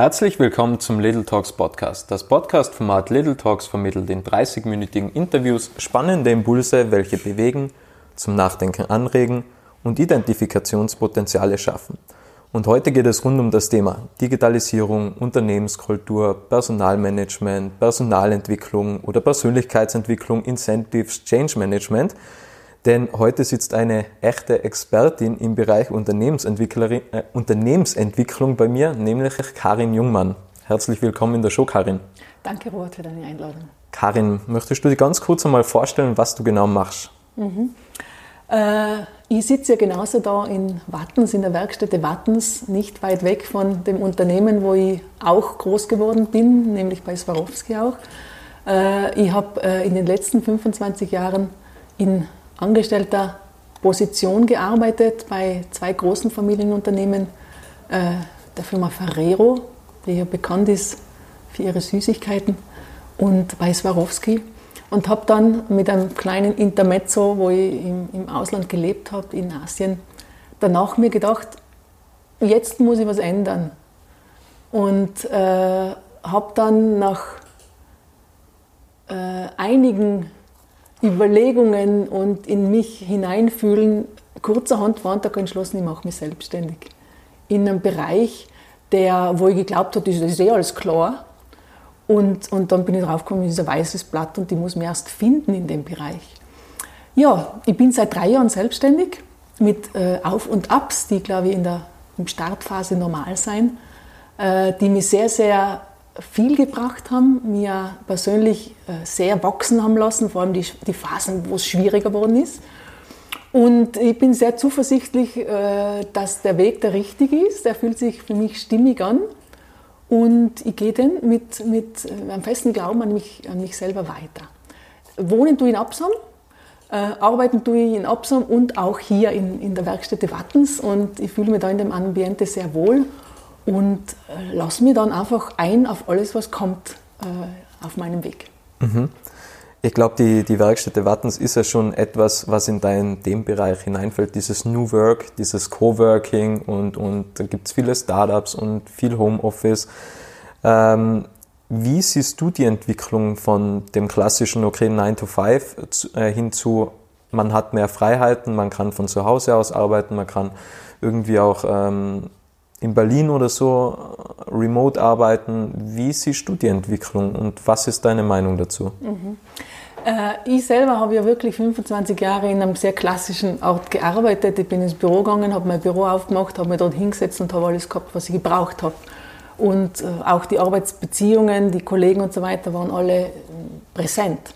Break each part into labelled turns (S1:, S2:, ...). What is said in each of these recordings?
S1: Herzlich willkommen zum Little Talks Podcast. Das Podcast-Format Little Talks vermittelt in 30-minütigen Interviews spannende Impulse, welche bewegen, zum Nachdenken anregen und Identifikationspotenziale schaffen. Und heute geht es rund um das Thema Digitalisierung, Unternehmenskultur, Personalmanagement, Personalentwicklung oder Persönlichkeitsentwicklung, Incentives, Change Management – denn heute sitzt eine echte Expertin im Bereich Unternehmensentwicklerin, äh, Unternehmensentwicklung bei mir, nämlich Karin Jungmann. Herzlich willkommen in der Show, Karin.
S2: Danke, Robert, für deine Einladung.
S1: Karin, möchtest du dir ganz kurz einmal vorstellen, was du genau machst?
S2: Mhm. Äh, ich sitze ja genauso da in Wattens, in der Werkstätte Wattens, nicht weit weg von dem Unternehmen, wo ich auch groß geworden bin, nämlich bei Swarovski auch. Äh, ich habe äh, in den letzten 25 Jahren in angestellter Position gearbeitet bei zwei großen Familienunternehmen, äh, der Firma Ferrero, die ja bekannt ist für ihre Süßigkeiten, und bei Swarovski. Und habe dann mit einem kleinen Intermezzo, wo ich im, im Ausland gelebt habe, in Asien, danach mir gedacht, jetzt muss ich was ändern. Und äh, habe dann nach äh, einigen Überlegungen und in mich hineinfühlen, kurzerhand war und entschlossen, ich mache mich selbstständig. In einem Bereich, der, wo ich geglaubt habe, das ist eh alles klar. Und, und dann bin ich draufgekommen, das ist ein weißes Blatt und ich muss mich erst finden in dem Bereich. Ja, ich bin seit drei Jahren selbstständig mit äh, Auf- und Abs, die, glaube ich, in der in Startphase normal sein, äh, die mich sehr, sehr viel gebracht haben, mir persönlich äh, sehr wachsen haben lassen, vor allem die, die Phasen, wo es schwieriger geworden ist. Und ich bin sehr zuversichtlich, äh, dass der Weg der richtige ist. Der fühlt sich für mich stimmig an. Und ich gehe dann mit, mit äh, einem festen Glauben an mich, an mich selber weiter. Wohnen tue ich in Absam, arbeiten tue ich in Absam und auch hier in, in der Werkstätte Wattens. Und ich fühle mich da in dem Ambiente sehr wohl und äh, lass mich dann einfach ein auf alles, was kommt äh, auf meinem Weg.
S1: Mhm. Ich glaube, die, die Werkstätte Wattens ist ja schon etwas, was in deinen Themenbereich hineinfällt, dieses New Work, dieses Coworking und, und da gibt es viele Startups und viel Homeoffice. Ähm, wie siehst du die Entwicklung von dem klassischen, okay, 9 to 5 äh, hin zu, man hat mehr Freiheiten, man kann von zu Hause aus arbeiten, man kann irgendwie auch ähm, in Berlin oder so äh, remote arbeiten. Wie siehst du die Entwicklung und was ist deine Meinung dazu?
S2: Mhm. Äh, ich selber habe ja wirklich 25 Jahre in einem sehr klassischen Ort gearbeitet. Ich bin ins Büro gegangen, habe mein Büro aufgemacht, habe mich dort hingesetzt und habe alles gehabt, was ich gebraucht habe. Und äh, auch die Arbeitsbeziehungen, die Kollegen und so weiter waren alle äh, präsent.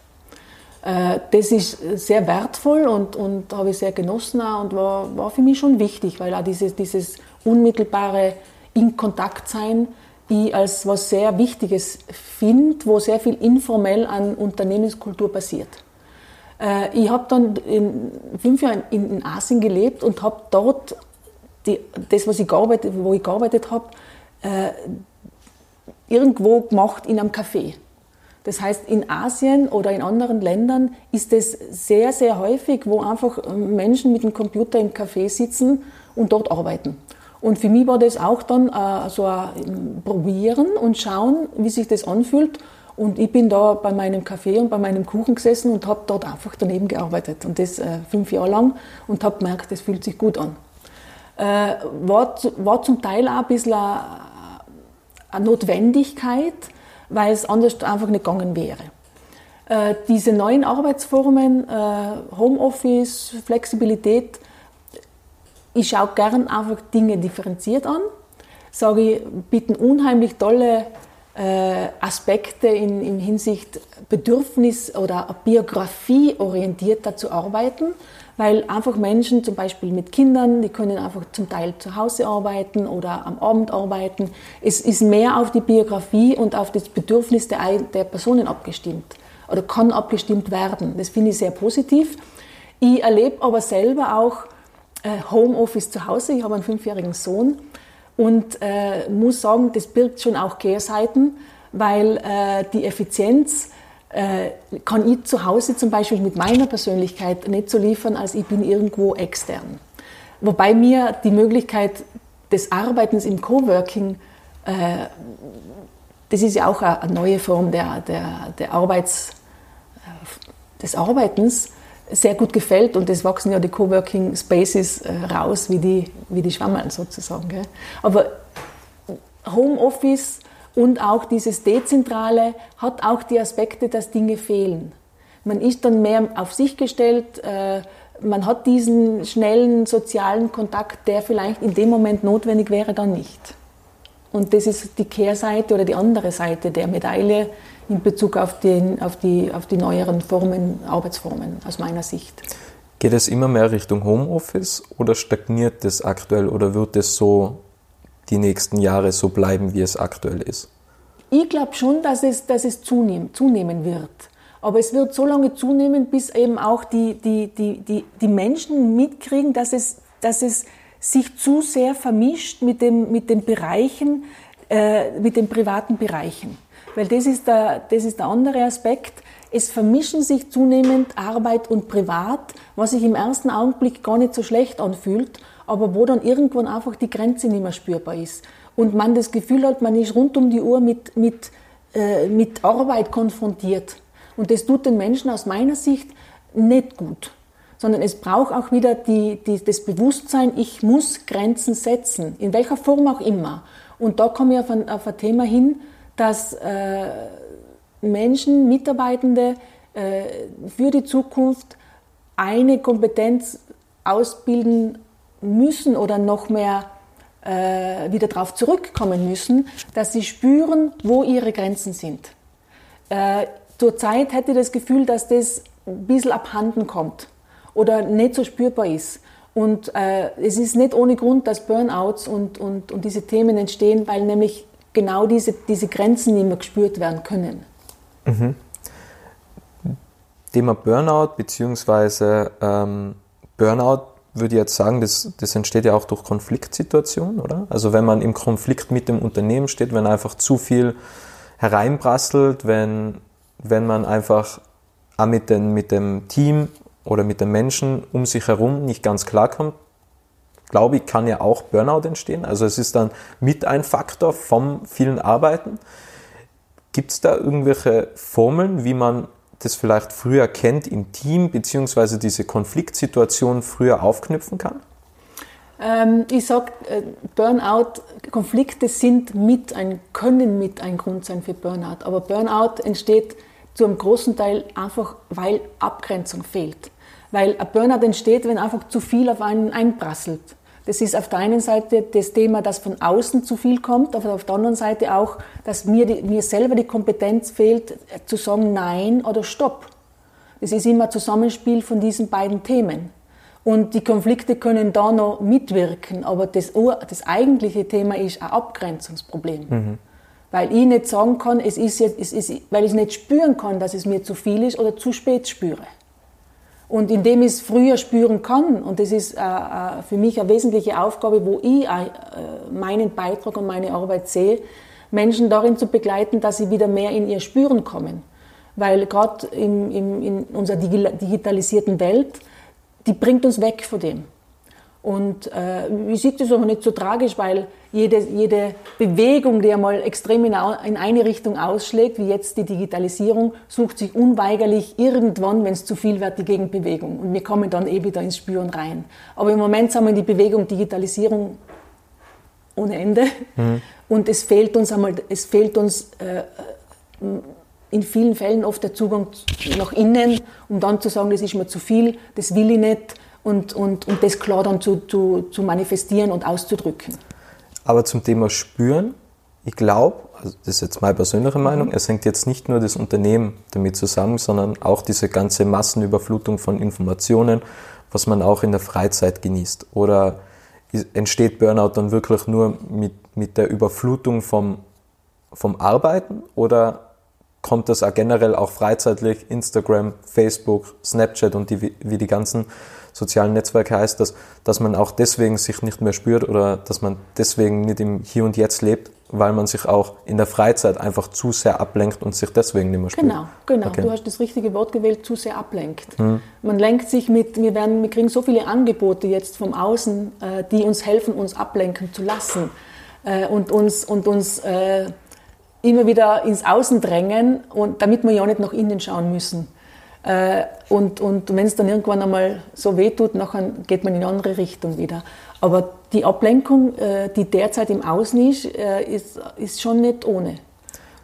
S2: Äh, das ist sehr wertvoll und, und habe ich sehr genossen und war, war für mich schon wichtig, weil auch dieses, dieses unmittelbare in Kontakt sein ich als was sehr Wichtiges finde, wo sehr viel informell an Unternehmenskultur passiert. Äh, ich habe dann in fünf Jahren in, in Asien gelebt und habe dort die, das, was ich gearbeitet, wo ich gearbeitet habe, äh, irgendwo gemacht in einem Café. Das heißt, in Asien oder in anderen Ländern ist es sehr, sehr häufig, wo einfach Menschen mit dem Computer im Café sitzen und dort arbeiten. Und für mich war das auch dann äh, so ein Probieren und schauen, wie sich das anfühlt. Und ich bin da bei meinem Kaffee und bei meinem Kuchen gesessen und habe dort einfach daneben gearbeitet. Und das äh, fünf Jahre lang und habe gemerkt, das fühlt sich gut an. Äh, war, war zum Teil auch ein bisschen eine, eine Notwendigkeit, weil es anders einfach nicht gegangen wäre. Äh, diese neuen Arbeitsformen, äh, Homeoffice, Flexibilität, ich schaue gern einfach Dinge differenziert an, sage ich, bieten unheimlich tolle äh, Aspekte in, in Hinsicht Bedürfnis- oder Biografie orientierter zu arbeiten, weil einfach Menschen zum Beispiel mit Kindern, die können einfach zum Teil zu Hause arbeiten oder am Abend arbeiten. Es ist mehr auf die Biografie und auf das Bedürfnis der, der Personen abgestimmt oder kann abgestimmt werden. Das finde ich sehr positiv. Ich erlebe aber selber auch äh, Homeoffice zu Hause. Ich habe einen fünfjährigen Sohn und äh, muss sagen, das birgt schon auch Kehrseiten, weil äh, die Effizienz kann ich zu Hause zum Beispiel mit meiner Persönlichkeit nicht so liefern, als ich bin irgendwo extern. Wobei mir die Möglichkeit des Arbeitens im Coworking äh, das ist ja auch eine neue Form der, der, der Arbeits, äh, des Arbeitens, sehr gut gefällt und es wachsen ja die Coworking Spaces äh, raus wie die, wie die Schwammerl sozusagen. Gell? Aber Homeoffice und auch dieses Dezentrale hat auch die Aspekte, dass Dinge fehlen. Man ist dann mehr auf sich gestellt, äh, man hat diesen schnellen sozialen Kontakt, der vielleicht in dem Moment notwendig wäre, dann nicht. Und das ist die Kehrseite oder die andere Seite der Medaille in Bezug auf, den, auf, die, auf die neueren Formen, Arbeitsformen aus meiner Sicht.
S1: Geht es immer mehr Richtung Homeoffice oder stagniert das aktuell oder wird es so die nächsten Jahre so bleiben, wie es aktuell ist?
S2: Ich glaube schon, dass es, dass es zunehmen, zunehmen wird. Aber es wird so lange zunehmen, bis eben auch die, die, die, die, die Menschen mitkriegen, dass es, dass es sich zu sehr vermischt mit, dem, mit den Bereichen, äh, mit den privaten Bereichen. Weil das ist, der, das ist der andere Aspekt. Es vermischen sich zunehmend Arbeit und Privat, was sich im ersten Augenblick gar nicht so schlecht anfühlt, aber wo dann irgendwann einfach die Grenze nicht mehr spürbar ist. Und man das Gefühl hat, man ist rund um die Uhr mit, mit, äh, mit Arbeit konfrontiert. Und das tut den Menschen aus meiner Sicht nicht gut. Sondern es braucht auch wieder die, die, das Bewusstsein, ich muss Grenzen setzen, in welcher Form auch immer. Und da komme ich auf ein, auf ein Thema hin, dass äh, Menschen, Mitarbeitende äh, für die Zukunft eine Kompetenz ausbilden müssen oder noch mehr äh, wieder darauf zurückkommen müssen, dass sie spüren, wo ihre Grenzen sind. Äh, Zurzeit hätte ich das Gefühl, dass das ein bisschen abhanden kommt oder nicht so spürbar ist. Und äh, es ist nicht ohne Grund, dass Burnouts und, und, und diese Themen entstehen, weil nämlich genau diese, diese Grenzen nicht mehr gespürt werden können. Mhm.
S1: Thema Burnout bzw. Ähm, Burnout würde ich jetzt sagen, das, das entsteht ja auch durch Konfliktsituationen, oder? Also wenn man im Konflikt mit dem Unternehmen steht, wenn einfach zu viel hereinprasselt, wenn, wenn man einfach auch mit, den, mit dem Team oder mit den Menschen um sich herum nicht ganz klarkommt, glaube ich, kann ja auch Burnout entstehen. Also es ist dann mit ein Faktor vom vielen Arbeiten. Gibt es da irgendwelche Formeln, wie man das vielleicht früher kennt im Team, beziehungsweise diese Konfliktsituation früher aufknüpfen kann?
S2: Ähm, ich sage, äh, Burnout, Konflikte sind mit ein, können mit ein Grund sein für Burnout. Aber Burnout entsteht zu einem großen Teil einfach, weil Abgrenzung fehlt. Weil ein Burnout entsteht, wenn einfach zu viel auf einen einprasselt. Das ist auf der einen Seite das Thema, dass von außen zu viel kommt, aber auf der anderen Seite auch, dass mir, die, mir selber die Kompetenz fehlt, zu sagen Nein oder Stopp. Das ist immer ein Zusammenspiel von diesen beiden Themen. Und die Konflikte können da noch mitwirken, aber das, das eigentliche Thema ist ein Abgrenzungsproblem. Mhm. Weil ich nicht sagen kann, es ist jetzt, es ist, weil ich nicht spüren kann, dass es mir zu viel ist oder zu spät spüre. Und indem ich es früher spüren kann, und das ist äh, äh, für mich eine wesentliche Aufgabe, wo ich äh, meinen Beitrag und meine Arbeit sehe, Menschen darin zu begleiten, dass sie wieder mehr in ihr Spüren kommen. Weil gerade in, in, in unserer digitalisierten Welt, die bringt uns weg von dem. Und äh, ich sehe das aber nicht so tragisch, weil jede, jede Bewegung, die einmal extrem in, in eine Richtung ausschlägt, wie jetzt die Digitalisierung, sucht sich unweigerlich irgendwann, wenn es zu viel wird, die Gegenbewegung. Und wir kommen dann eh wieder ins Spüren rein. Aber im Moment sind wir in die Bewegung Digitalisierung ohne Ende. Mhm. Und es fehlt uns einmal, es fehlt uns äh, in vielen Fällen oft der Zugang nach innen, um dann zu sagen, das ist mir zu viel, das will ich nicht und, und, und das klar dann zu, zu, zu manifestieren und auszudrücken.
S1: Aber zum Thema Spüren, ich glaube, also das ist jetzt meine persönliche Meinung, mhm. es hängt jetzt nicht nur das Unternehmen damit zusammen, sondern auch diese ganze Massenüberflutung von Informationen, was man auch in der Freizeit genießt. Oder entsteht Burnout dann wirklich nur mit, mit der Überflutung vom, vom Arbeiten oder kommt das auch generell auch freizeitlich, Instagram, Facebook, Snapchat und die, wie die ganzen sozialen Netzwerke heißt, dass, dass man auch deswegen sich nicht mehr spürt oder dass man deswegen nicht im Hier und Jetzt lebt, weil man sich auch in der Freizeit einfach zu sehr ablenkt und sich deswegen nicht mehr spürt.
S2: Genau, genau. Okay. Du hast das richtige Wort gewählt, zu sehr ablenkt. Mhm. Man lenkt sich mit, wir, werden, wir kriegen so viele Angebote jetzt vom Außen, äh, die uns helfen, uns ablenken zu lassen. äh, und uns, und uns äh, immer wieder ins Außen drängen, und damit wir ja nicht nach innen schauen müssen. Äh, und und wenn es dann irgendwann einmal so wehtut, nachher geht man in eine andere Richtung wieder. Aber die Ablenkung, äh, die derzeit im Außen ist, äh, ist, ist schon nicht ohne.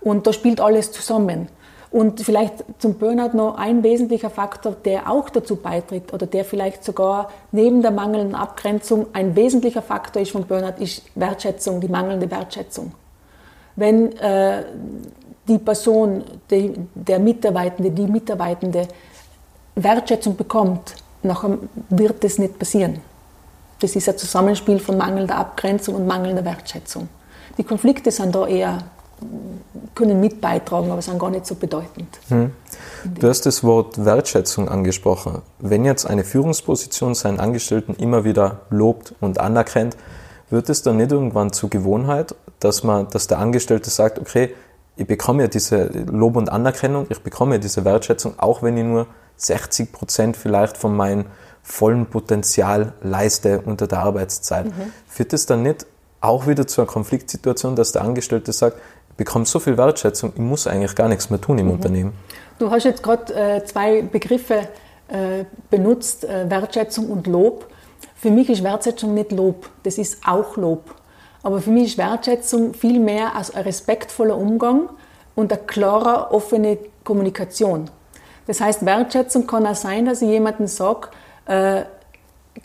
S2: Und da spielt alles zusammen. Und vielleicht zum Burnout noch ein wesentlicher Faktor, der auch dazu beiträgt oder der vielleicht sogar neben der mangelnden Abgrenzung ein wesentlicher Faktor ist von Burnout, ist Wertschätzung, die mangelnde Wertschätzung. Wenn äh, die Person, die, der Mitarbeitende, die Mitarbeitende Wertschätzung bekommt, nachher wird das nicht passieren. Das ist ein Zusammenspiel von mangelnder Abgrenzung und mangelnder Wertschätzung. Die Konflikte sind da eher können mit beitragen, aber sind gar nicht so bedeutend. Hm.
S1: Du hast das Wort Wertschätzung angesprochen. Wenn jetzt eine Führungsposition seinen Angestellten immer wieder lobt und anerkennt, wird es dann nicht irgendwann zur Gewohnheit, dass man, dass der Angestellte sagt, okay, ich bekomme ja diese Lob und Anerkennung, ich bekomme ja diese Wertschätzung, auch wenn ich nur 60 Prozent vielleicht von meinem vollen Potenzial leiste unter der Arbeitszeit. Mhm. Führt es dann nicht auch wieder zu einer Konfliktsituation, dass der Angestellte sagt, bekomme so viel Wertschätzung, ich muss eigentlich gar nichts mehr tun im mhm. Unternehmen.
S2: Du hast jetzt gerade äh, zwei Begriffe äh, benutzt, äh, Wertschätzung und Lob. Für mich ist Wertschätzung nicht Lob, das ist auch Lob. Aber für mich ist Wertschätzung viel mehr als ein respektvoller Umgang und eine klare, offene Kommunikation. Das heißt, Wertschätzung kann auch sein, dass ich jemandem sage, äh,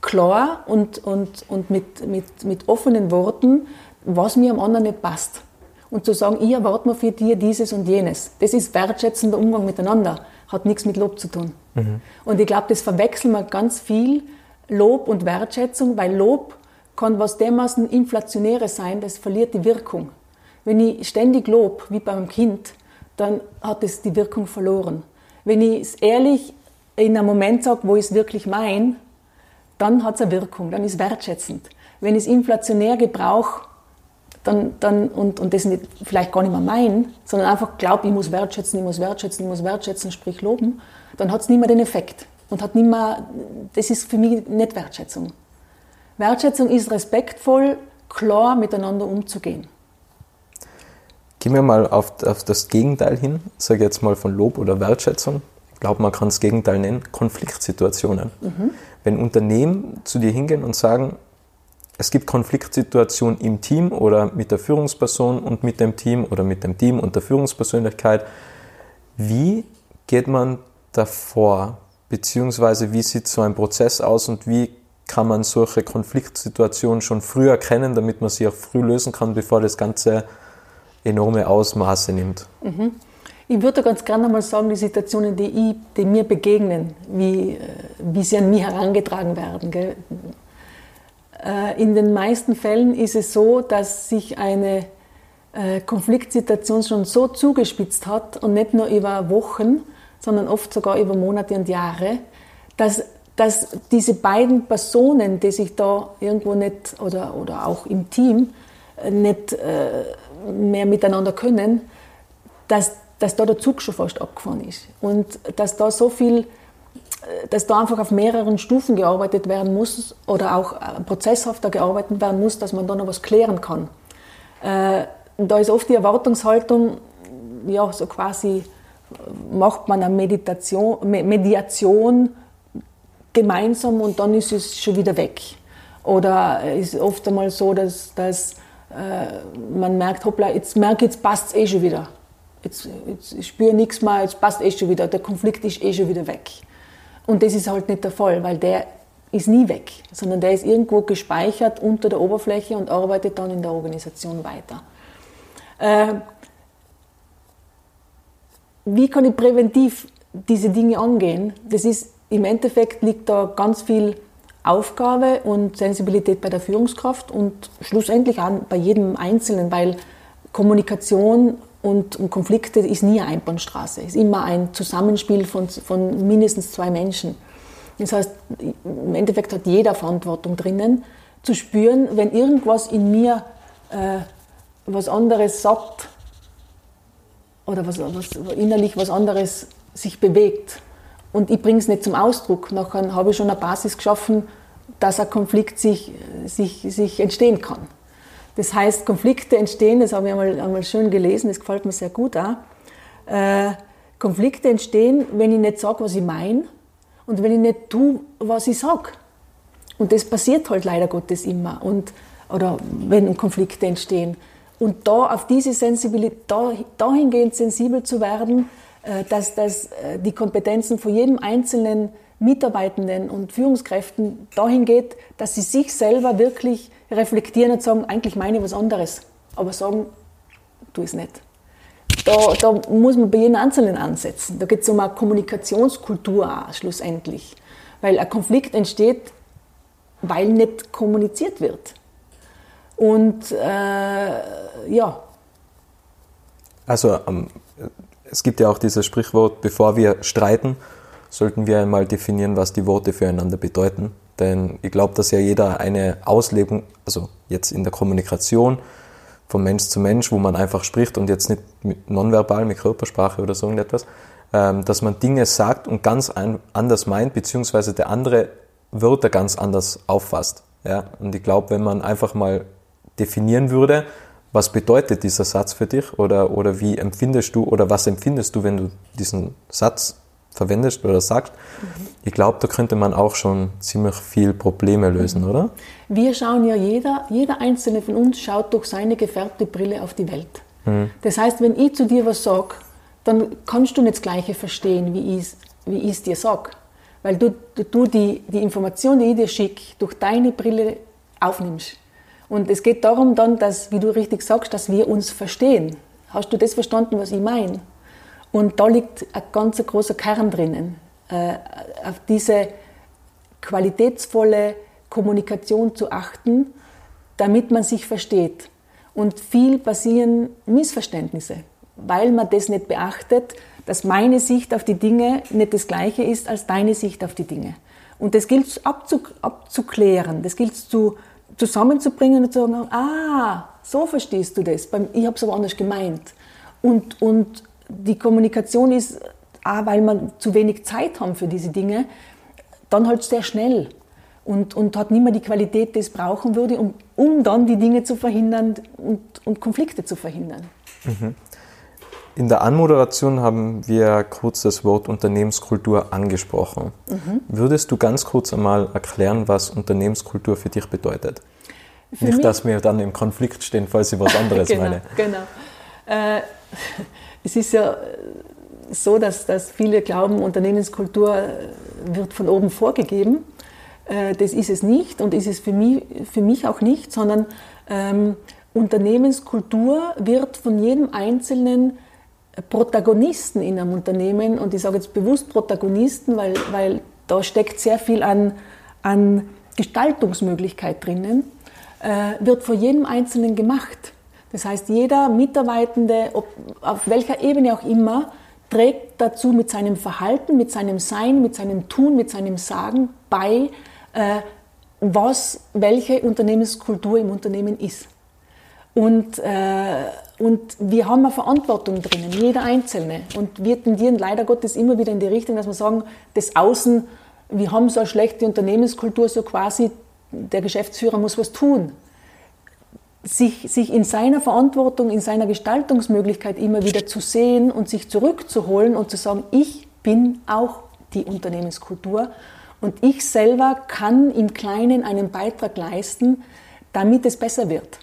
S2: klar und, und, und mit, mit, mit offenen Worten, was mir am anderen nicht passt und zu sagen, ich erwarte mir für dir dieses und jenes. Das ist wertschätzender Umgang miteinander, hat nichts mit Lob zu tun. Mhm. Und ich glaube, das verwechseln wir ganz viel, Lob und Wertschätzung, weil Lob kann was dermaßen Inflationäres sein, das verliert die Wirkung. Wenn ich ständig lob, wie beim Kind, dann hat es die Wirkung verloren. Wenn ich es ehrlich in einem Moment sage, wo ich es wirklich meine, dann hat es eine Wirkung, dann ist es wertschätzend. Wenn ich es inflationär gebrauche, dann, dann, und, und das nicht, vielleicht gar nicht mehr mein, sondern einfach glaube, ich muss wertschätzen, ich muss wertschätzen, ich muss wertschätzen, sprich loben, dann hat es nicht mehr den Effekt. Und hat nicht mehr, das ist für mich nicht Wertschätzung. Wertschätzung ist respektvoll, klar miteinander umzugehen.
S1: Gehen wir mal auf, auf das Gegenteil hin, sage jetzt mal von Lob oder Wertschätzung. Ich glaube, man kann das Gegenteil nennen, Konfliktsituationen. Mhm. Wenn Unternehmen zu dir hingehen und sagen, es gibt Konfliktsituationen im Team oder mit der Führungsperson und mit dem Team oder mit dem Team und der Führungspersönlichkeit. Wie geht man davor? Beziehungsweise wie sieht so ein Prozess aus und wie kann man solche Konfliktsituationen schon früh erkennen, damit man sie auch früh lösen kann, bevor das Ganze enorme Ausmaße nimmt?
S2: Mhm. Ich würde ganz gerne mal sagen, die Situationen, die, ich, die mir begegnen, wie, äh, wie sie an mich herangetragen werden. Gell? Äh, in den meisten Fällen ist es so, dass sich eine äh, Konfliktsituation schon so zugespitzt hat und nicht nur über Wochen, sondern oft sogar über Monate und Jahre, dass, dass diese beiden Personen, die sich da irgendwo nicht oder, oder auch im Team äh, nicht mehr miteinander können, dass, dass da der Zug schon fast abgefahren ist und dass da so viel dass da einfach auf mehreren Stufen gearbeitet werden muss oder auch äh, prozesshafter gearbeitet werden muss, dass man da noch was klären kann. Äh, da ist oft die Erwartungshaltung, ja, so quasi äh, macht man eine Meditation, Mediation gemeinsam und dann ist es schon wieder weg. Oder es ist oft einmal so, dass, dass äh, man merkt, hoppla, jetzt merke jetzt passt es eh schon wieder. Jetzt, jetzt ich spüre nichts mehr, jetzt passt eh schon wieder, der Konflikt ist eh schon wieder weg. Und das ist halt nicht der Fall, weil der ist nie weg, sondern der ist irgendwo gespeichert unter der Oberfläche und arbeitet dann in der Organisation weiter. Äh, wie kann ich präventiv diese Dinge angehen? Das ist im Endeffekt liegt da ganz viel Aufgabe und Sensibilität bei der Führungskraft und schlussendlich auch bei jedem Einzelnen, weil Kommunikation und, Konflikte ist nie eine Einbahnstraße, ist immer ein Zusammenspiel von, von mindestens zwei Menschen. Das heißt, im Endeffekt hat jeder Verantwortung drinnen, zu spüren, wenn irgendwas in mir äh, was anderes sagt oder was, was, innerlich was anderes sich bewegt und ich bringe es nicht zum Ausdruck, dann habe ich schon eine Basis geschaffen, dass ein Konflikt sich, sich, sich entstehen kann. Das heißt, Konflikte entstehen, das habe ich einmal, einmal schön gelesen, das gefällt mir sehr gut auch. Äh, Konflikte entstehen, wenn ich nicht sage, was ich meine und wenn ich nicht tue, was ich sage. Und das passiert halt leider Gottes immer. Und, oder wenn Konflikte entstehen. Und da auf diese Sensibilität, da, dahingehend sensibel zu werden, dass, dass äh, die Kompetenzen von jedem einzelnen Mitarbeitenden und Führungskräften dahin geht, dass sie sich selber wirklich reflektieren und sagen, eigentlich meine ich was anderes, aber sagen, tu es nicht. Da, da muss man bei jedem Einzelnen ansetzen. Da geht es um eine Kommunikationskultur auch, schlussendlich. Weil ein Konflikt entsteht, weil nicht kommuniziert wird. Und äh, ja.
S1: Also ähm, es gibt ja auch dieses Sprichwort, bevor wir streiten, sollten wir einmal definieren, was die Worte füreinander bedeuten. Denn ich glaube, dass ja jeder eine Auslegung, also jetzt in der Kommunikation von Mensch zu Mensch, wo man einfach spricht und jetzt nicht mit nonverbal, mit Körpersprache oder so irgendetwas, ähm, dass man Dinge sagt und ganz anders meint, beziehungsweise der andere Wörter ganz anders auffasst. Ja? Und ich glaube, wenn man einfach mal definieren würde, was bedeutet dieser Satz für dich oder, oder wie empfindest du oder was empfindest du, wenn du diesen Satz verwendest oder sagst, mhm. ich glaube, da könnte man auch schon ziemlich viel Probleme lösen, mhm. oder?
S2: Wir schauen ja, jeder, jeder einzelne von uns schaut durch seine gefärbte Brille auf die Welt. Mhm. Das heißt, wenn ich zu dir was sage, dann kannst du nicht das Gleiche verstehen, wie ich wie es dir sage. Weil du, du die, die Information, die ich dir schicke, durch deine Brille aufnimmst. Und es geht darum dann, dass, wie du richtig sagst, dass wir uns verstehen. Hast du das verstanden, was ich meine? Und da liegt ein ganz großer Kern drinnen, äh, auf diese qualitätsvolle Kommunikation zu achten, damit man sich versteht. Und viel passieren Missverständnisse, weil man das nicht beachtet, dass meine Sicht auf die Dinge nicht das gleiche ist als deine Sicht auf die Dinge. Und das gilt abzuklären, das gilt zu zusammenzubringen und zu sagen, ah, so verstehst du das, ich habe es aber anders gemeint. Und, und die Kommunikation ist, auch weil man zu wenig Zeit haben für diese Dinge, dann halt sehr schnell und, und hat nicht mehr die Qualität, die es brauchen würde, um, um dann die Dinge zu verhindern und, und Konflikte zu verhindern.
S1: Mhm. In der Anmoderation haben wir kurz das Wort Unternehmenskultur angesprochen. Mhm. Würdest du ganz kurz einmal erklären, was Unternehmenskultur für dich bedeutet? Für Nicht, dass wir dann im Konflikt stehen, falls ich was anderes
S2: genau,
S1: meine.
S2: Genau. Äh, es ist ja so, dass, dass viele glauben, Unternehmenskultur wird von oben vorgegeben. Äh, das ist es nicht und ist es für mich, für mich auch nicht, sondern ähm, Unternehmenskultur wird von jedem Einzelnen Protagonisten in einem Unternehmen, und ich sage jetzt bewusst Protagonisten, weil, weil da steckt sehr viel an, an Gestaltungsmöglichkeit drinnen, äh, wird vor jedem Einzelnen gemacht. Das heißt, jeder Mitarbeitende, ob, auf welcher Ebene auch immer, trägt dazu mit seinem Verhalten, mit seinem Sein, mit seinem Tun, mit seinem Sagen bei, äh, was welche Unternehmenskultur im Unternehmen ist. Und, äh, und wir haben eine Verantwortung drinnen, jeder Einzelne. Und wir tendieren leider Gottes immer wieder in die Richtung, dass wir sagen, das Außen, wir haben so eine schlechte Unternehmenskultur, so quasi, der Geschäftsführer muss was tun. Sich, sich in seiner Verantwortung, in seiner Gestaltungsmöglichkeit immer wieder zu sehen und sich zurückzuholen und zu sagen, ich bin auch die Unternehmenskultur und ich selber kann im Kleinen einen Beitrag leisten, damit es besser wird.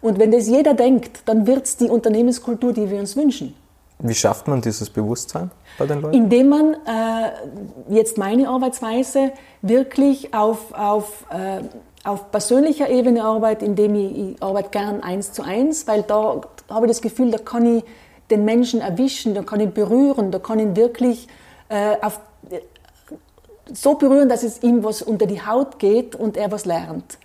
S2: Und wenn das jeder denkt, dann wird es die Unternehmenskultur, die wir uns wünschen.
S1: Wie schafft man dieses Bewusstsein bei den Leuten?
S2: Indem man äh, jetzt meine Arbeitsweise wirklich auf, auf, äh, auf persönlicher Ebene arbeitet, indem ich, ich arbeite gern eins zu eins, weil da habe ich das Gefühl, da kann ich den Menschen erwischen, da kann ich berühren, da kann ich ihn wirklich äh, auf, so berühren, dass es ihm was unter die Haut geht und er was lernt.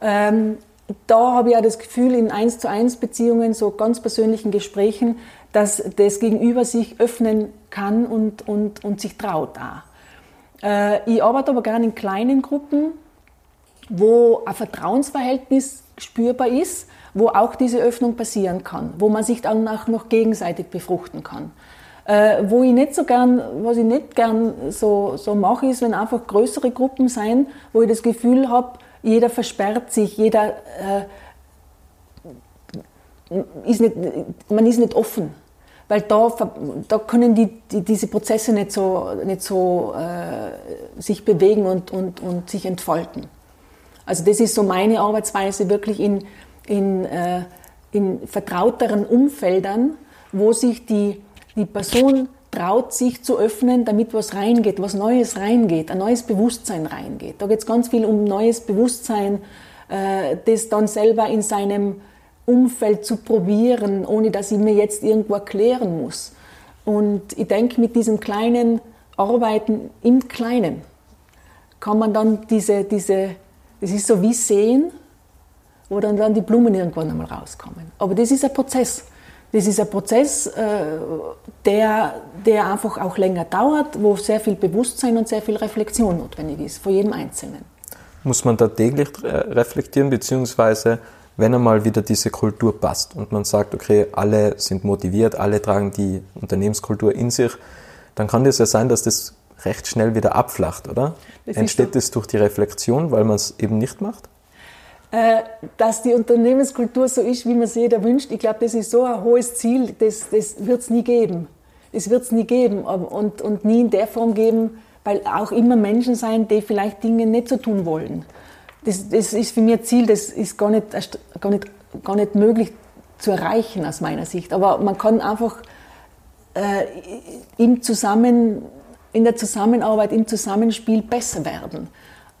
S2: Ähm, da habe ich ja das Gefühl, in eins zu eins Beziehungen, so ganz persönlichen Gesprächen, dass das Gegenüber sich öffnen kann und, und, und sich traut auch. Äh, ich arbeite aber gerne in kleinen Gruppen, wo ein Vertrauensverhältnis spürbar ist, wo auch diese Öffnung passieren kann, wo man sich dann auch noch gegenseitig befruchten kann. Äh, wo ich nicht so gern, was ich nicht gern so, so mache, ist, wenn einfach größere Gruppen sein, wo ich das Gefühl habe, jeder versperrt sich, jeder äh, ist nicht, man ist nicht offen, weil da, da können die, die diese Prozesse nicht so, nicht so äh, sich bewegen und, und, und sich entfalten. Also das ist so meine Arbeitsweise, wirklich in, in, äh, in vertrauteren Umfeldern, wo sich die, die Person traut, sich zu öffnen, damit was reingeht, was Neues reingeht, ein neues Bewusstsein reingeht. Da geht es ganz viel um neues Bewusstsein, äh, das dann selber in seinem Umfeld zu probieren, ohne dass ich mir jetzt irgendwo erklären muss. Und ich denke, mit diesem kleinen Arbeiten im Kleinen kann man dann diese, diese das ist so wie Sehen, wo dann, dann die Blumen irgendwann einmal rauskommen. Aber das ist ein Prozess. Das ist ein Prozess, äh, der, der einfach auch länger dauert, wo sehr viel Bewusstsein und sehr viel Reflexion notwendig ist, vor jedem Einzelnen.
S1: Muss man da täglich reflektieren, beziehungsweise wenn einmal wieder diese Kultur passt und man sagt, okay, alle sind motiviert, alle tragen die Unternehmenskultur in sich, dann kann das ja sein, dass das recht schnell wieder abflacht, oder? Das Entsteht es so. durch die Reflexion, weil man es eben nicht macht?
S2: Äh, dass die Unternehmenskultur so ist, wie man sie jeder wünscht, ich glaube, das ist so ein hohes Ziel, das, das wird es nie geben. Das wird es nie geben und, und nie in der Form geben, weil auch immer Menschen sein, die vielleicht Dinge nicht so tun wollen. Das, das ist für mich ein Ziel, das ist gar nicht, gar, nicht, gar nicht möglich zu erreichen aus meiner Sicht. Aber man kann einfach äh, im Zusammen, in der Zusammenarbeit, im Zusammenspiel besser werden.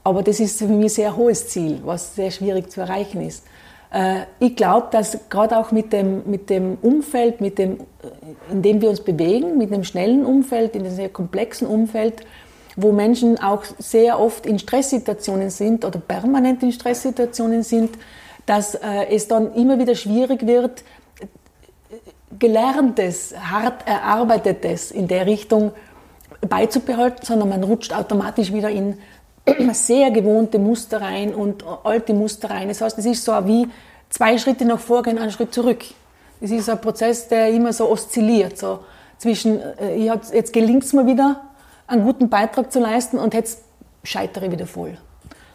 S2: Aber das ist für mich ein sehr hohes Ziel, was sehr schwierig zu erreichen ist. Äh, ich glaube, dass gerade auch mit dem, mit dem Umfeld, mit dem, in dem wir uns bewegen, mit dem schnellen Umfeld, in dem sehr komplexen Umfeld, wo Menschen auch sehr oft in Stresssituationen sind oder permanent in Stresssituationen sind, dass äh, es dann immer wieder schwierig wird, Gelerntes, hart Erarbeitetes in der Richtung beizubehalten, sondern man rutscht automatisch wieder in sehr gewohnte Muster rein und alte Muster rein. Das heißt, es ist so wie zwei Schritte nach vorgehen, einen Schritt zurück. Es ist ein Prozess, der immer so oszilliert. So zwischen, äh, jetzt gelingt es mir wieder, einen guten Beitrag zu leisten und jetzt scheitere ich wieder voll.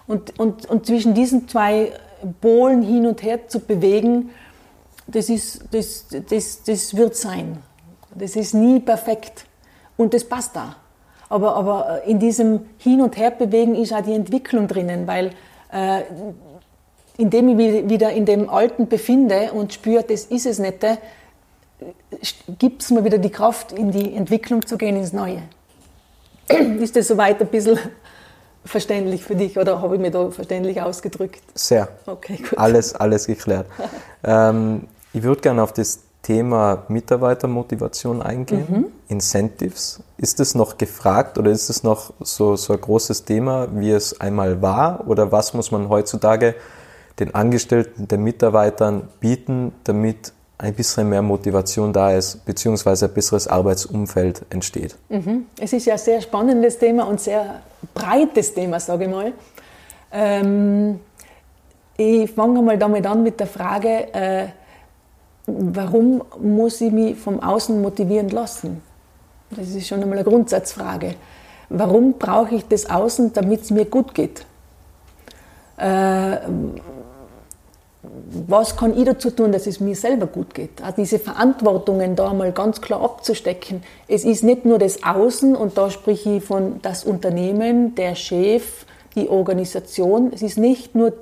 S2: Und, und, und zwischen diesen zwei Polen hin und her zu bewegen, das, ist, das, das, das wird sein. Das ist nie perfekt. Und das passt da. Aber, aber in diesem Hin- und Herbewegen ist auch die Entwicklung drinnen, weil äh, indem ich mich wieder in dem Alten befinde und spüre, das ist es nicht, äh, gibt es mir wieder die Kraft, in die Entwicklung zu gehen, ins Neue. ist das soweit ein bisschen verständlich für dich oder habe ich mir da verständlich ausgedrückt?
S1: Sehr. Okay, gut. Alles, alles geklärt. ähm, ich würde gerne auf das Thema Mitarbeitermotivation eingehen, mhm. Incentives. Ist es noch gefragt oder ist es noch so, so ein großes Thema, wie es einmal war? Oder was muss man heutzutage den Angestellten, den Mitarbeitern bieten, damit ein bisschen mehr Motivation da ist, beziehungsweise ein besseres Arbeitsumfeld entsteht?
S2: Mhm. Es ist ja ein sehr spannendes Thema und sehr breites Thema, sage ich mal. Ähm, ich fange mal damit an mit der Frage, äh, warum muss ich mich vom Außen motivieren lassen? Das ist schon einmal eine Grundsatzfrage. Warum brauche ich das Außen, damit es mir gut geht? Äh, was kann ich dazu tun, dass es mir selber gut geht? Also diese Verantwortungen da mal ganz klar abzustecken. Es ist nicht nur das Außen, und da spreche ich von das Unternehmen, der Chef, die Organisation. Es ist nicht nur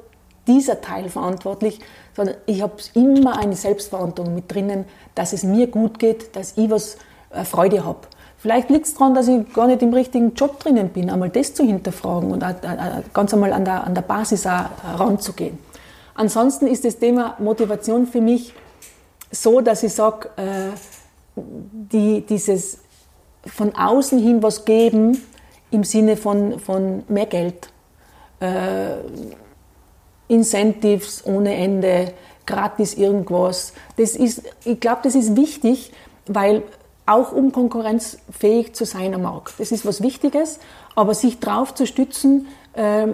S2: dieser Teil verantwortlich, sondern ich habe immer eine Selbstverantwortung mit drinnen, dass es mir gut geht, dass ich was äh, Freude habe. Vielleicht liegt es daran, dass ich gar nicht im richtigen Job drinnen bin, einmal das zu hinterfragen und ganz einmal an der, an der Basis auch ranzugehen. Ansonsten ist das Thema Motivation für mich so, dass ich sage, äh, die, dieses von außen hin was geben im Sinne von, von mehr Geld, äh, Incentives ohne Ende, gratis irgendwas. Das ist, ich glaube, das ist wichtig, weil auch um konkurrenzfähig zu sein am Markt. Das ist was Wichtiges, aber sich darauf zu stützen, äh,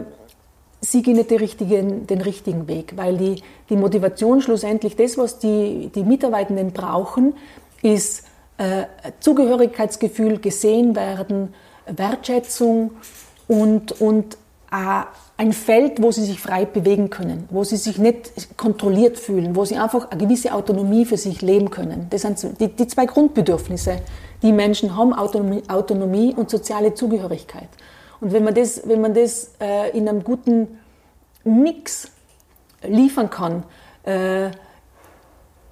S2: sie gehen nicht den richtigen, den richtigen Weg, weil die, die Motivation schlussendlich, das, was die, die Mitarbeitenden brauchen, ist äh, Zugehörigkeitsgefühl, gesehen werden, Wertschätzung und, und ein Feld, wo sie sich frei bewegen können, wo sie sich nicht kontrolliert fühlen, wo sie einfach eine gewisse Autonomie für sich leben können. Das sind die, die zwei Grundbedürfnisse, die Menschen haben, Autonomie, Autonomie, und soziale Zugehörigkeit. Und wenn man das, wenn man das äh, in einem guten Mix liefern kann, äh,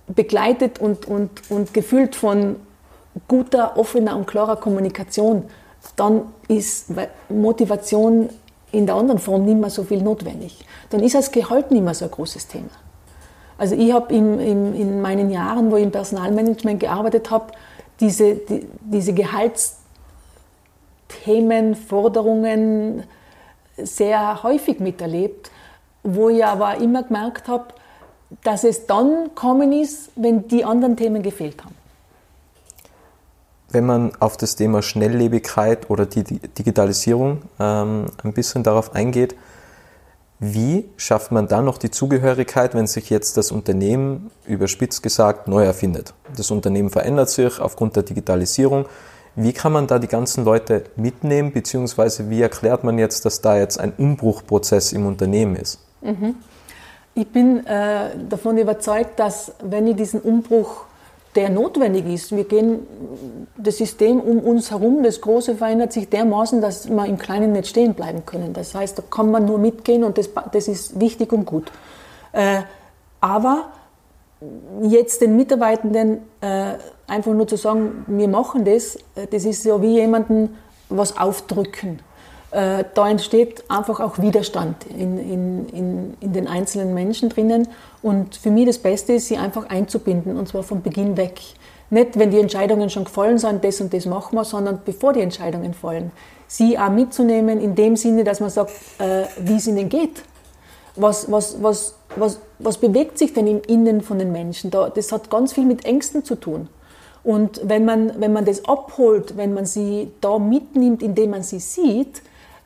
S2: begleitet und, und, und gefüllt von guter, offener und klarer Kommunikation, dann ist Motivation in der anderen Form nicht mehr so viel notwendig. Dann ist das Gehalt nicht mehr so ein großes Thema. Also ich habe in meinen Jahren, wo ich im Personalmanagement gearbeitet habe, diese, die, diese Gehaltsthemen, Forderungen sehr häufig miterlebt, wo ich aber immer gemerkt habe, dass es dann kommen ist, wenn die anderen Themen gefehlt haben
S1: wenn man auf das Thema Schnelllebigkeit oder die Digitalisierung ähm, ein bisschen darauf eingeht, wie schafft man dann noch die Zugehörigkeit, wenn sich jetzt das Unternehmen, überspitzt gesagt, neu erfindet? Das Unternehmen verändert sich aufgrund der Digitalisierung. Wie kann man da die ganzen Leute mitnehmen, beziehungsweise wie erklärt man jetzt, dass da jetzt ein Umbruchprozess im Unternehmen ist?
S2: Mhm. Ich bin äh, davon überzeugt, dass wenn ich diesen Umbruch der notwendig ist. Wir gehen, das System um uns herum, das Große verändert sich dermaßen, dass wir im Kleinen nicht stehen bleiben können. Das heißt, da kann man nur mitgehen und das, das ist wichtig und gut. Äh, aber jetzt den Mitarbeitenden äh, einfach nur zu sagen, wir machen das, äh, das ist so wie jemanden was aufdrücken. Äh, da entsteht einfach auch Widerstand in, in, in, in, den einzelnen Menschen drinnen. Und für mich das Beste ist, sie einfach einzubinden, und zwar von Beginn weg. Nicht, wenn die Entscheidungen schon gefallen sind, das und das machen wir, sondern bevor die Entscheidungen fallen. Sie auch mitzunehmen in dem Sinne, dass man sagt, äh, wie es ihnen geht. Was, was, was, was, was bewegt sich denn im Innen von den Menschen? Da, das hat ganz viel mit Ängsten zu tun. Und wenn man, wenn man das abholt, wenn man sie da mitnimmt, indem man sie sieht,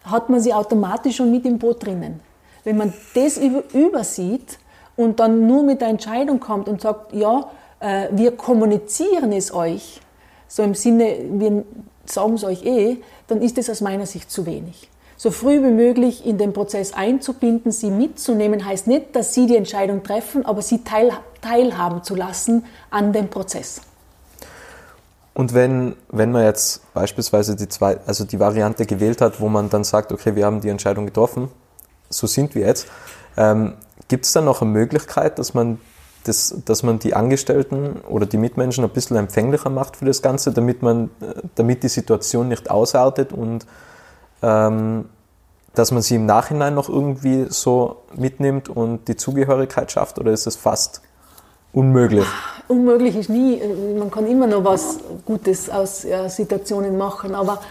S2: hat man sie automatisch schon mit im Boot drinnen. Wenn man das über, übersieht und dann nur mit der Entscheidung kommt und sagt, ja, äh, wir kommunizieren es euch, so im Sinne, wir sagen es euch eh, dann ist es aus meiner Sicht zu wenig. So früh wie möglich in den Prozess einzubinden, sie mitzunehmen, heißt nicht, dass sie die Entscheidung treffen, aber sie teil, teilhaben zu lassen an dem Prozess.
S1: Und wenn, wenn man jetzt beispielsweise die, zwei, also die Variante gewählt hat, wo man dann sagt, okay, wir haben die Entscheidung getroffen, so sind wir jetzt, ähm, gibt es dann noch eine Möglichkeit, dass man, das, dass man die Angestellten oder die Mitmenschen ein bisschen empfänglicher macht für das Ganze, damit, man, damit die Situation nicht ausartet und ähm, dass man sie im Nachhinein noch irgendwie so mitnimmt und die Zugehörigkeit schafft? Oder ist es fast unmöglich?
S2: Unmöglich ist nie. Man kann immer noch was Gutes aus ja, Situationen machen, aber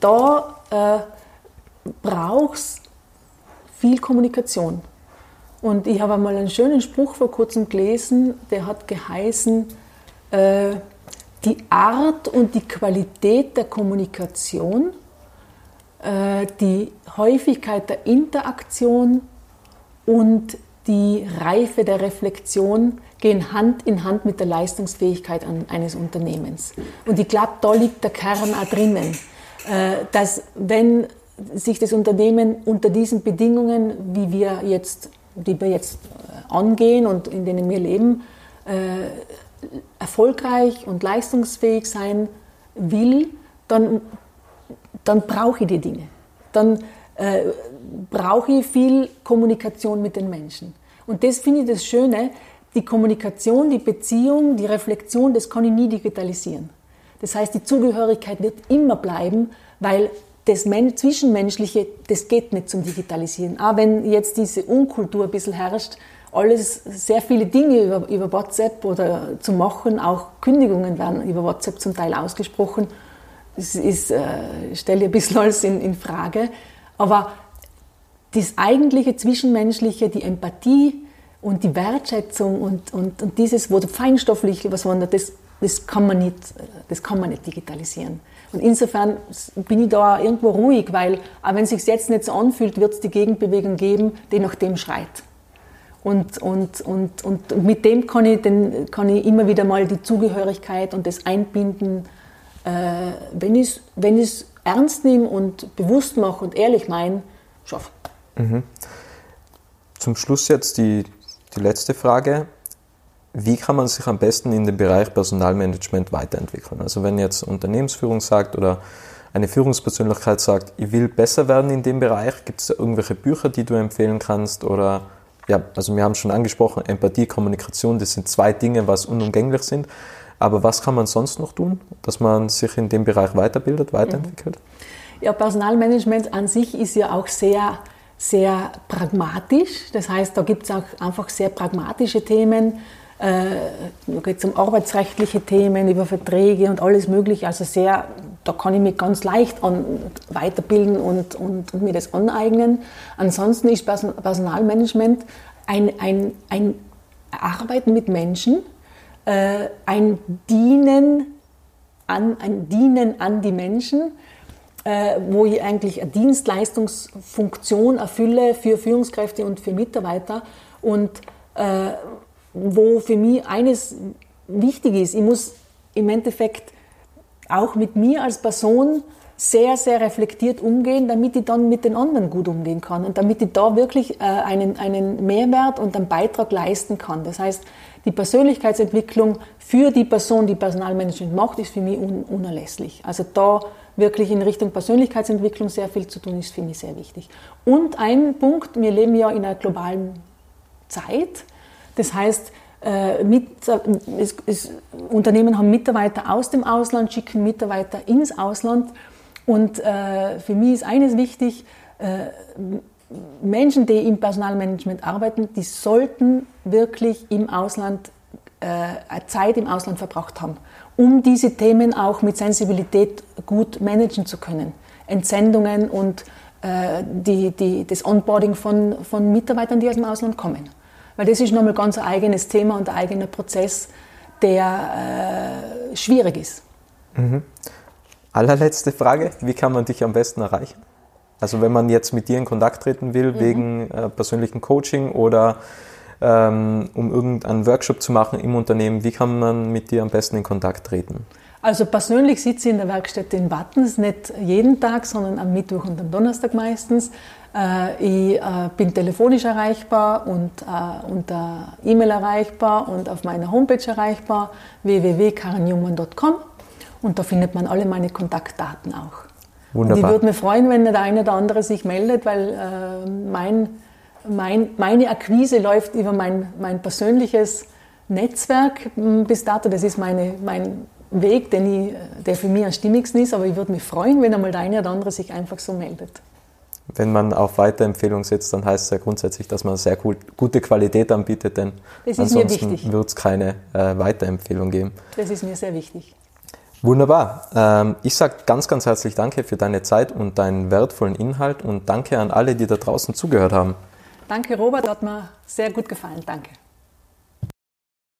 S2: da äh, braucht es viel Kommunikation. Und ich habe einmal einen schönen Spruch vor kurzem gelesen, der hat geheißen, äh, die Art und die Qualität der Kommunikation, äh, die Häufigkeit der Interaktion und die Reife der Reflexion gehen Hand in Hand mit der Leistungsfähigkeit eines Unternehmens. Und ich glaube, da liegt der Kern auch drinnen, äh, dass wenn sich das Unternehmen unter diesen Bedingungen, wie wir jetzt, die wir jetzt äh, angehen und in denen wir leben, äh, erfolgreich und leistungsfähig sein will, dann, dann brauche ich die Dinge. Dann äh, brauche ich viel Kommunikation mit den Menschen. Und das finde ich das Schöne, die Kommunikation, die Beziehung, die Reflexion, das kann ich nie digitalisieren. Das heißt, die Zugehörigkeit wird immer bleiben, weil das Zwischenmenschliche, das geht nicht zum Digitalisieren. Auch wenn jetzt diese Unkultur ein bisschen herrscht, alles, sehr viele Dinge über, über WhatsApp oder zu machen, auch Kündigungen werden über WhatsApp zum Teil ausgesprochen. Das ist, äh, stelle ich ein bisschen alles in, in Frage. Aber das eigentliche Zwischenmenschliche, die Empathie und die Wertschätzung und, und, und dieses, wo feinstofflich was wandert, das, das, kann man nicht, das kann man nicht digitalisieren. Und insofern bin ich da irgendwo ruhig, weil auch wenn es sich jetzt nicht so anfühlt, wird es die Gegenbewegung geben, die nach dem schreit. Und, und, und, und mit dem kann ich, den, kann ich immer wieder mal die Zugehörigkeit und das Einbinden, äh, wenn ich es wenn ernst nehme und bewusst mache und ehrlich meine, schaffen.
S1: Mhm. Zum Schluss jetzt die, die letzte Frage. Wie kann man sich am besten in dem Bereich Personalmanagement weiterentwickeln? Also wenn jetzt Unternehmensführung sagt oder eine Führungspersönlichkeit sagt, ich will besser werden in dem Bereich, gibt es da irgendwelche Bücher, die du empfehlen kannst? Oder ja, also wir haben schon angesprochen, Empathie, Kommunikation, das sind zwei Dinge, was unumgänglich sind. Aber was kann man sonst noch tun, dass man sich in dem Bereich weiterbildet, weiterentwickelt?
S2: Ja, Personalmanagement an sich ist ja auch sehr, sehr pragmatisch. Das heißt, da gibt es auch einfach sehr pragmatische Themen. Äh, da geht es um arbeitsrechtliche Themen, über Verträge und alles Mögliche. Also sehr, da kann ich mich ganz leicht an, weiterbilden und, und, und mir das aneignen. Ansonsten ist Personalmanagement ein, ein, ein Arbeiten mit Menschen, äh, ein Dienen an, ein Dienen an die Menschen, äh, wo ich eigentlich eine Dienstleistungsfunktion erfülle für Führungskräfte und für Mitarbeiter und äh, wo für mich eines wichtig ist, ich muss im Endeffekt auch mit mir als Person sehr, sehr reflektiert umgehen, damit ich dann mit den anderen gut umgehen kann und damit ich da wirklich äh, einen, einen Mehrwert und einen Beitrag leisten kann. Das heißt, die Persönlichkeitsentwicklung für die Person, die Personalmanagement macht, ist für mich un unerlässlich. Also da wirklich in Richtung Persönlichkeitsentwicklung sehr viel zu tun, ist für mich sehr wichtig. Und ein Punkt, wir leben ja in einer globalen Zeit. Das heißt, äh, mit, es, es, Unternehmen haben Mitarbeiter aus dem Ausland, schicken Mitarbeiter ins Ausland. Und äh, für mich ist eines wichtig, äh, Menschen, die im Personalmanagement arbeiten, die sollten wirklich im Ausland äh, Zeit im Ausland verbracht haben, um diese Themen auch mit Sensibilität gut managen zu können. Entsendungen und äh, die, die, das Onboarding von, von Mitarbeitern, die aus dem Ausland kommen. Weil das ist nochmal ganz ein eigenes Thema und ein eigener Prozess, der äh, schwierig ist.
S1: Mhm. Allerletzte Frage, wie kann man dich am besten erreichen? Also wenn man jetzt mit dir in Kontakt treten will mhm. wegen äh, persönlichen Coaching oder ähm, um irgendeinen Workshop zu machen im Unternehmen, wie kann man mit dir am besten in Kontakt treten?
S2: Also persönlich sitze ich in der Werkstatt in Wattens, nicht jeden Tag, sondern am Mittwoch und am Donnerstag meistens. Äh, ich äh, bin telefonisch erreichbar und äh, unter E-Mail erreichbar und auf meiner Homepage erreichbar www.karenjungmann.com. Und da findet man alle meine Kontaktdaten auch. Wunderbar. Und ich würde mich freuen, wenn der eine oder andere sich meldet, weil mein, mein, meine Akquise läuft über mein, mein persönliches Netzwerk bis dato. Das ist meine, mein Weg, den ich, der für mich am stimmigsten ist. Aber ich würde mich freuen, wenn einmal der eine oder andere sich einfach so meldet.
S1: Wenn man auf Weiterempfehlung setzt, dann heißt es ja grundsätzlich, dass man sehr gut, gute Qualität anbietet, denn ansonsten wird es keine äh, Weiterempfehlung geben.
S2: Das ist mir sehr wichtig.
S1: Wunderbar. Ähm, ich sage ganz, ganz herzlich Danke für deine Zeit und deinen wertvollen Inhalt und danke an alle, die da draußen zugehört haben.
S2: Danke, Robert, hat mir sehr gut gefallen. Danke.